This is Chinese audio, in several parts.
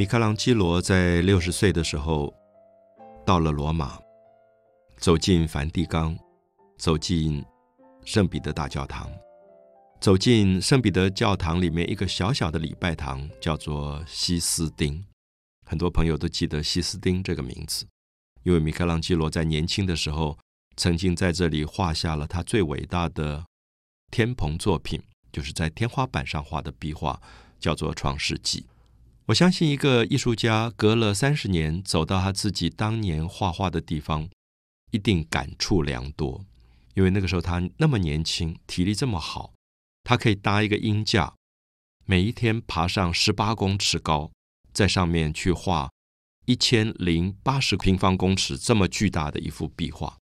米开朗基罗在六十岁的时候到了罗马，走进梵蒂冈，走进圣彼得大教堂，走进圣彼得教堂里面一个小小的礼拜堂，叫做西斯丁。很多朋友都记得西斯丁这个名字，因为米开朗基罗在年轻的时候曾经在这里画下了他最伟大的天棚作品，就是在天花板上画的壁画，叫做《创世纪》。我相信，一个艺术家隔了三十年走到他自己当年画画的地方，一定感触良多。因为那个时候他那么年轻，体力这么好，他可以搭一个鹰架，每一天爬上十八公尺高，在上面去画一千零八十平方公尺这么巨大的一幅壁画。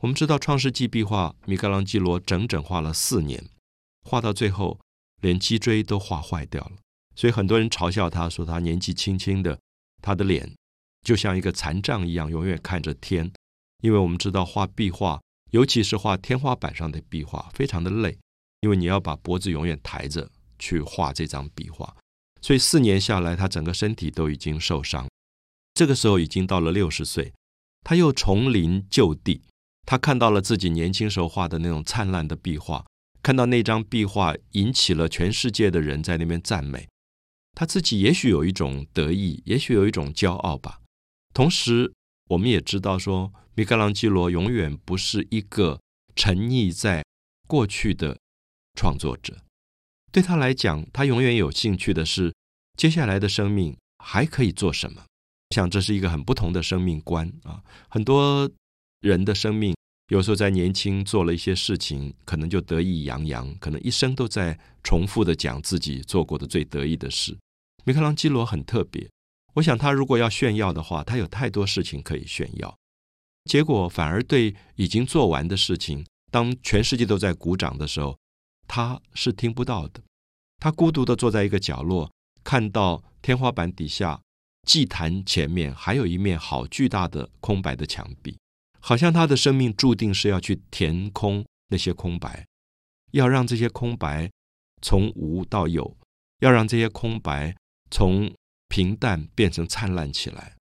我们知道，《创世纪》壁画，米开朗基罗整整画了四年，画到最后连脊椎都画坏掉了。所以很多人嘲笑他，说他年纪轻轻的，他的脸就像一个残障一样，永远看着天。因为我们知道画壁画，尤其是画天花板上的壁画，非常的累，因为你要把脖子永远抬着去画这张壁画。所以四年下来，他整个身体都已经受伤。这个时候已经到了六十岁，他又重临旧地，他看到了自己年轻时候画的那种灿烂的壁画，看到那张壁画引起了全世界的人在那边赞美。他自己也许有一种得意，也许有一种骄傲吧。同时，我们也知道说，米开朗基罗永远不是一个沉溺在过去的创作者。对他来讲，他永远有兴趣的是接下来的生命还可以做什么。我想这是一个很不同的生命观啊。很多人的生命有时候在年轻做了一些事情，可能就得意洋洋，可能一生都在重复的讲自己做过的最得意的事。米开朗基罗很特别，我想他如果要炫耀的话，他有太多事情可以炫耀，结果反而对已经做完的事情，当全世界都在鼓掌的时候，他是听不到的。他孤独的坐在一个角落，看到天花板底下祭坛前面还有一面好巨大的空白的墙壁，好像他的生命注定是要去填空那些空白，要让这些空白从无到有，要让这些空白。从平淡变成灿烂起来，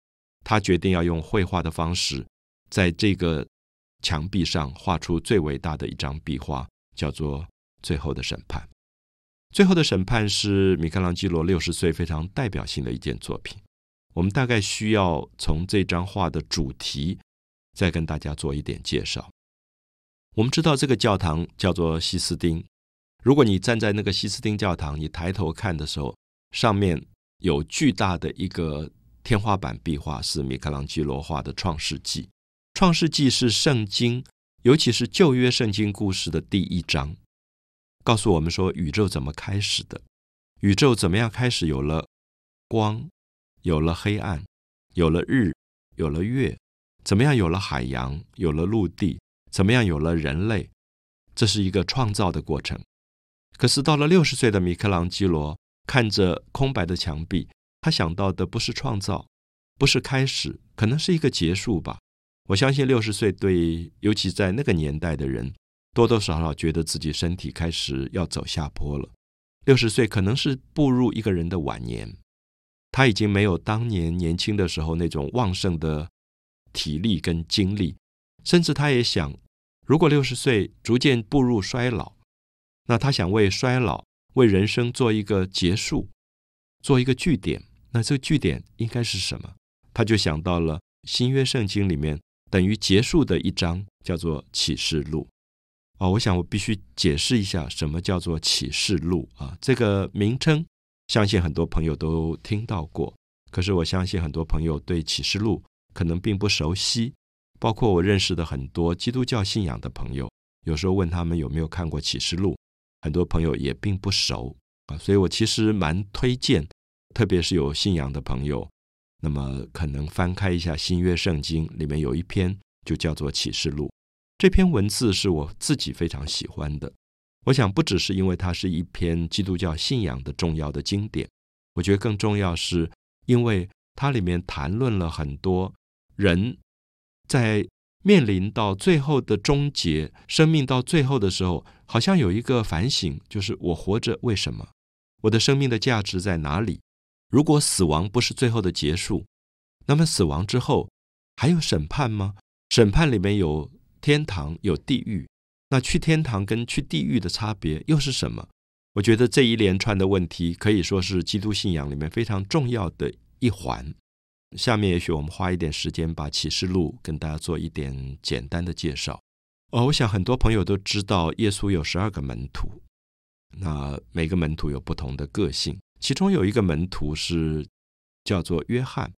他决定要用绘画的方式，在这个墙壁上画出最伟大的一张壁画，叫做《最后的审判》。《最后的审判》是米开朗基罗六十岁非常代表性的一件作品。我们大概需要从这张画的主题，再跟大家做一点介绍。我们知道这个教堂叫做西斯丁。如果你站在那个西斯丁教堂，你抬头看的时候，上面。有巨大的一个天花板壁画，是米开朗基罗画的《创世纪》。《创世纪》是圣经，尤其是旧约圣经故事的第一章，告诉我们说宇宙怎么开始的，宇宙怎么样开始有了光，有了黑暗，有了日，有了月，怎么样有了海洋，有了陆地，怎么样有了人类，这是一个创造的过程。可是到了六十岁的米开朗基罗。看着空白的墙壁，他想到的不是创造，不是开始，可能是一个结束吧。我相信六十岁对，尤其在那个年代的人，多多少少觉得自己身体开始要走下坡了。六十岁可能是步入一个人的晚年，他已经没有当年年轻的时候那种旺盛的体力跟精力，甚至他也想，如果六十岁逐渐步入衰老，那他想为衰老。为人生做一个结束，做一个句点。那这个句点应该是什么？他就想到了新约圣经里面等于结束的一章，叫做启示录。哦，我想我必须解释一下什么叫做启示录啊？这个名称，相信很多朋友都听到过。可是我相信很多朋友对启示录可能并不熟悉。包括我认识的很多基督教信仰的朋友，有时候问他们有没有看过启示录。很多朋友也并不熟啊，所以我其实蛮推荐，特别是有信仰的朋友，那么可能翻开一下新约圣经，里面有一篇就叫做启示录。这篇文字是我自己非常喜欢的。我想不只是因为它是一篇基督教信仰的重要的经典，我觉得更重要是因为它里面谈论了很多人在。面临到最后的终结，生命到最后的时候，好像有一个反省，就是我活着为什么？我的生命的价值在哪里？如果死亡不是最后的结束，那么死亡之后还有审判吗？审判里面有天堂，有地狱。那去天堂跟去地狱的差别又是什么？我觉得这一连串的问题可以说是基督信仰里面非常重要的一环。下面也许我们花一点时间把启示录跟大家做一点简单的介绍。哦，我想很多朋友都知道耶稣有十二个门徒，那每个门徒有不同的个性，其中有一个门徒是叫做约翰，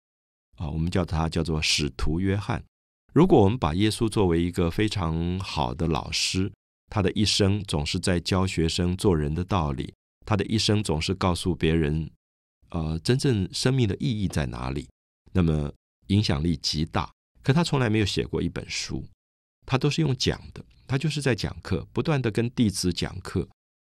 啊，我们叫他叫做使徒约翰。如果我们把耶稣作为一个非常好的老师，他的一生总是在教学生做人的道理，他的一生总是告诉别人，呃，真正生命的意义在哪里，那么影响力极大。可他从来没有写过一本书，他都是用讲的，他就是在讲课，不断的跟弟子讲课。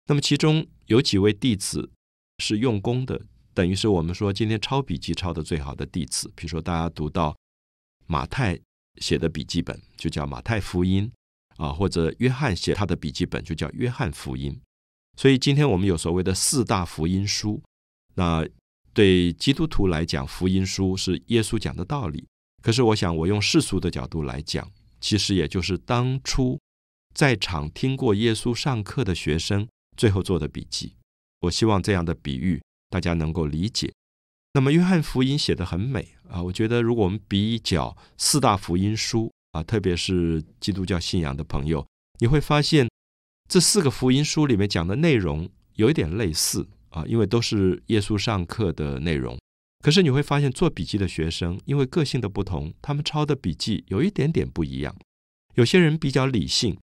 那么其中有几位弟子是用功的，等于是我们说今天抄笔记抄的最好的弟子。比如说大家读到马太。写的笔记本就叫马太福音啊，或者约翰写他的笔记本就叫约翰福音。所以今天我们有所谓的四大福音书。那对基督徒来讲，福音书是耶稣讲的道理。可是我想，我用世俗的角度来讲，其实也就是当初在场听过耶稣上课的学生最后做的笔记。我希望这样的比喻大家能够理解。那么，约翰福音写的很美啊！我觉得，如果我们比较四大福音书啊，特别是基督教信仰的朋友，你会发现这四个福音书里面讲的内容有一点类似啊，因为都是耶稣上课的内容。可是你会发现，做笔记的学生因为个性的不同，他们抄的笔记有一点点不一样。有些人比较理性，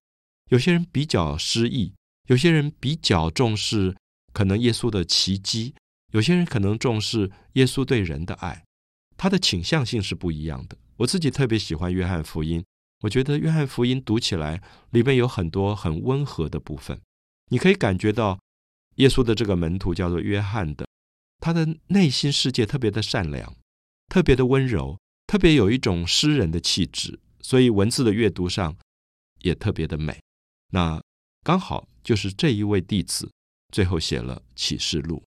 有些人比较诗意，有些人比较重视可能耶稣的奇迹。有些人可能重视耶稣对人的爱，他的倾向性是不一样的。我自己特别喜欢约翰福音，我觉得约翰福音读起来里面有很多很温和的部分，你可以感觉到耶稣的这个门徒叫做约翰的，他的内心世界特别的善良，特别的温柔，特别有一种诗人的气质，所以文字的阅读上也特别的美。那刚好就是这一位弟子最后写了启示录。